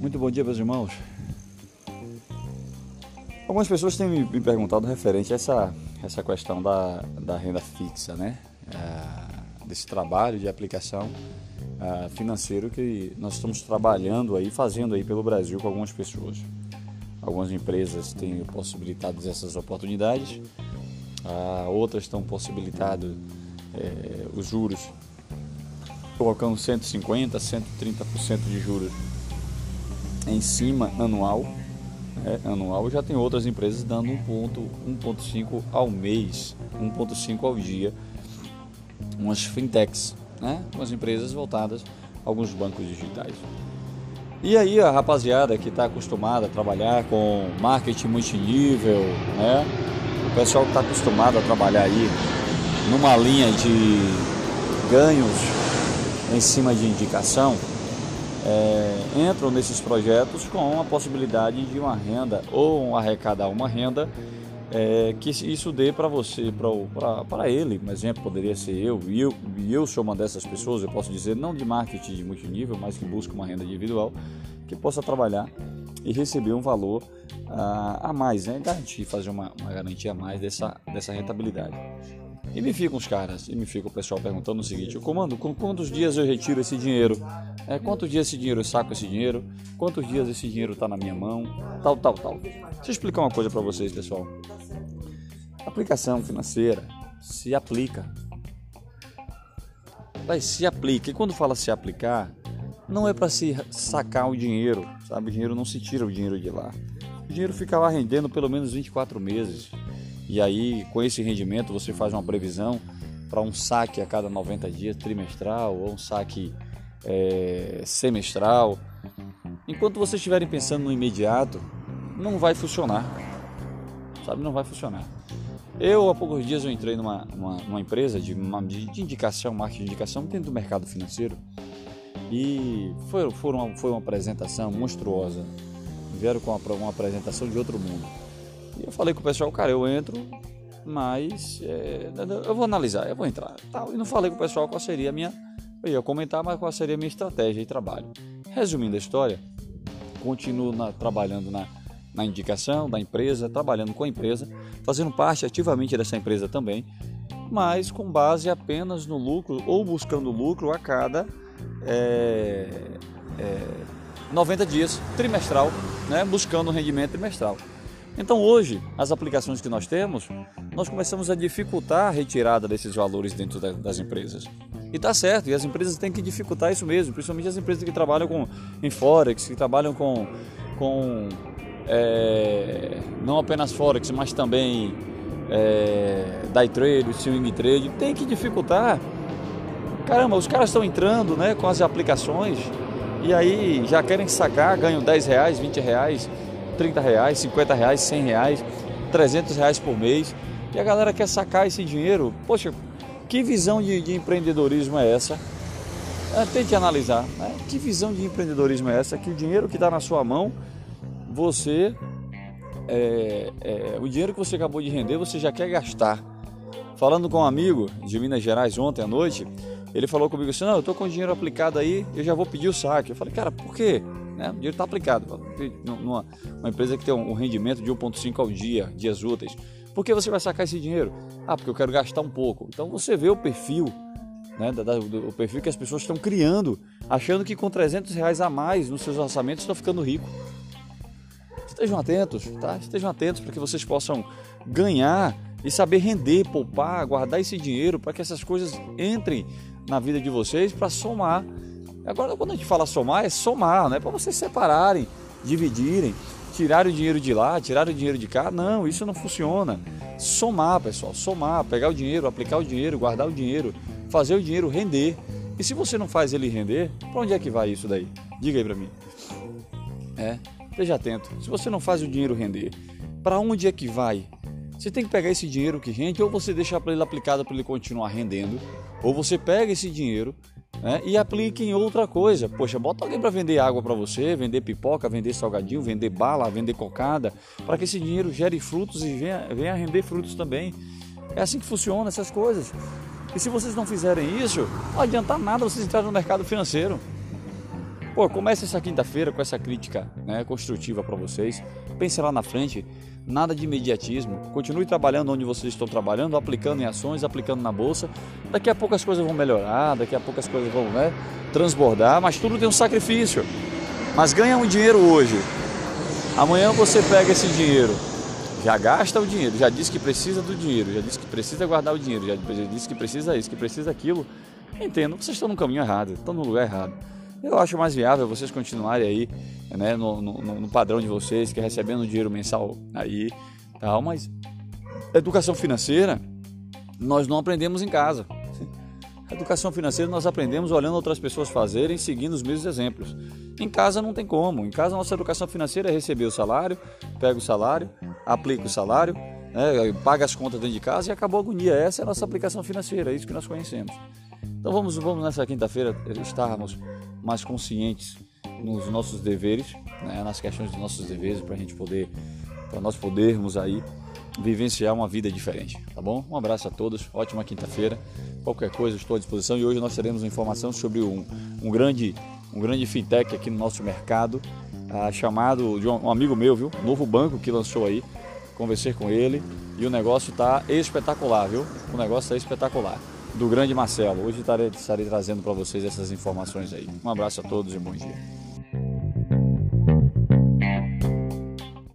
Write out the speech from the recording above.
Muito bom dia, meus irmãos. Algumas pessoas têm me perguntado referente a essa, essa questão da, da renda fixa, né? É, desse trabalho de aplicação é, financeiro que nós estamos trabalhando aí, fazendo aí pelo Brasil com algumas pessoas. Algumas empresas têm possibilitado essas oportunidades, ah, outras estão possibilitando é, os juros colocando 150, 130% de juros em cima anual. É, anual já tem outras empresas dando 1,5 ao mês, 1,5 ao dia. Umas fintechs, né? umas empresas voltadas a alguns bancos digitais. E aí a rapaziada que está acostumada a trabalhar com marketing multinível, né? o pessoal que está acostumado a trabalhar aí numa linha de ganhos em cima de indicação, é, entram nesses projetos com a possibilidade de uma renda ou arrecadar uma renda é, que isso dê para você, para ele, por exemplo, poderia ser eu, e eu, eu sou uma dessas pessoas, eu posso dizer, não de marketing de multinível, mas que busca uma renda individual, que possa trabalhar e receber um valor a, a mais, né? garantir, fazer uma, uma garantia a mais dessa, dessa rentabilidade. E me ficam os caras, e me fica o pessoal perguntando o seguinte: comando, com quantos dias eu retiro esse dinheiro? É, quantos dias esse dinheiro eu saco esse dinheiro? Quantos dias esse dinheiro está na minha mão? Tal, tal, tal. Deixa eu explicar uma coisa para vocês, pessoal. Aplicação financeira se aplica. Mas se aplica. E quando fala se aplicar, não é para se sacar o dinheiro, sabe? O dinheiro não se tira o dinheiro de lá. O dinheiro fica lá rendendo pelo menos 24 meses. E aí, com esse rendimento, você faz uma previsão para um saque a cada 90 dias, trimestral, ou um saque é, semestral. Enquanto vocês estiverem pensando no imediato, não vai funcionar. Sabe, não vai funcionar. Eu, há poucos dias, eu entrei numa, numa, numa empresa de, uma, de, indicação, marketing de indicação dentro do mercado financeiro. E foi, foi, uma, foi uma apresentação monstruosa. Vieram com uma, uma apresentação de outro mundo e eu falei com o pessoal, cara, eu entro, mas é, eu vou analisar, eu vou entrar. Tal. E não falei com o pessoal qual seria a minha. Eu ia comentar, mas qual seria a minha estratégia de trabalho. Resumindo a história, continuo na, trabalhando na, na indicação da empresa, trabalhando com a empresa, fazendo parte ativamente dessa empresa também, mas com base apenas no lucro ou buscando lucro a cada é, é, 90 dias, trimestral, né, buscando um rendimento trimestral. Então hoje, as aplicações que nós temos, nós começamos a dificultar a retirada desses valores dentro das empresas. E tá certo, e as empresas têm que dificultar isso mesmo, principalmente as empresas que trabalham com, em Forex, que trabalham com, com é, não apenas Forex, mas também é, day trade, swing trade, tem que dificultar. Caramba, os caras estão entrando né, com as aplicações e aí já querem sacar, ganham 10 reais, 20 reais 30 reais, 50 reais, 100 reais, 300 reais por mês. E a galera quer sacar esse dinheiro. Poxa, que visão de, de empreendedorismo é essa? É, tente analisar. Né? Que visão de empreendedorismo é essa? Que o dinheiro que está na sua mão, você. É, é, o dinheiro que você acabou de render, você já quer gastar. Falando com um amigo de Minas Gerais ontem à noite, ele falou comigo assim: Não, eu estou com o dinheiro aplicado aí, eu já vou pedir o saque. Eu falei, cara, por quê? Né? O dinheiro está aplicado. Numa uma empresa que tem um rendimento de 1,5 ao dia, dias úteis. Por que você vai sacar esse dinheiro? Ah, porque eu quero gastar um pouco. Então você vê o perfil, né, o perfil que as pessoas estão criando, achando que com 300 reais a mais nos seus orçamentos estão ficando rico. Estejam atentos, tá? Estejam atentos para que vocês possam ganhar e saber render, poupar, guardar esse dinheiro para que essas coisas entrem na vida de vocês para somar Agora, quando a gente fala somar, é somar, não é para vocês separarem, dividirem, tirar o dinheiro de lá, tirar o dinheiro de cá. Não, isso não funciona. Somar, pessoal, somar, pegar o dinheiro, aplicar o dinheiro, guardar o dinheiro, fazer o dinheiro render. E se você não faz ele render, para onde é que vai isso daí? Diga aí para mim. É, esteja atento. Se você não faz o dinheiro render, para onde é que vai? Você tem que pegar esse dinheiro que rende, ou você deixa para ele aplicado para ele continuar rendendo, ou você pega esse dinheiro né, e aplique em outra coisa. Poxa, bota alguém para vender água para você, vender pipoca, vender salgadinho, vender bala, vender cocada, para que esse dinheiro gere frutos e venha, venha render frutos também. É assim que funciona essas coisas. E se vocês não fizerem isso, não adianta nada vocês entrarem no mercado financeiro. Pô, comece essa quinta-feira com essa crítica né, construtiva para vocês. Pense lá na frente, nada de imediatismo. Continue trabalhando onde vocês estão trabalhando, aplicando em ações, aplicando na bolsa. Daqui a pouco as coisas vão melhorar, daqui a pouco as coisas vão né, transbordar, mas tudo tem um sacrifício. Mas ganha um dinheiro hoje. Amanhã você pega esse dinheiro, já gasta o dinheiro, já diz que precisa do dinheiro, já diz que precisa guardar o dinheiro, já diz que precisa isso, que precisa aquilo. Entendo, vocês estão no caminho errado, estão no lugar errado. Eu acho mais viável vocês continuarem aí, né, no, no, no padrão de vocês, que é recebendo dinheiro mensal aí, tal, mas educação financeira nós não aprendemos em casa. Educação financeira nós aprendemos olhando outras pessoas fazerem, seguindo os mesmos exemplos. Em casa não tem como. Em casa nossa educação financeira é receber o salário, pega o salário, aplica o salário, né, paga as contas dentro de casa e acabou a agonia. Essa é a nossa aplicação financeira, é isso que nós conhecemos. Então vamos, vamos nessa quinta-feira estarmos mais conscientes nos nossos deveres, né, nas questões dos nossos deveres, para a gente poder, para nós podermos aí vivenciar uma vida diferente, tá bom? Um abraço a todos, ótima quinta-feira. Qualquer coisa estou à disposição e hoje nós teremos informação sobre um, um grande um grande fintech aqui no nosso mercado, ah, chamado de um, um amigo meu, viu? Novo banco que lançou aí. Conversei com ele e o negócio está espetacular, viu? O negócio está espetacular do grande Marcelo. Hoje estarei, estarei trazendo para vocês essas informações aí. Um abraço a todos e bom dia.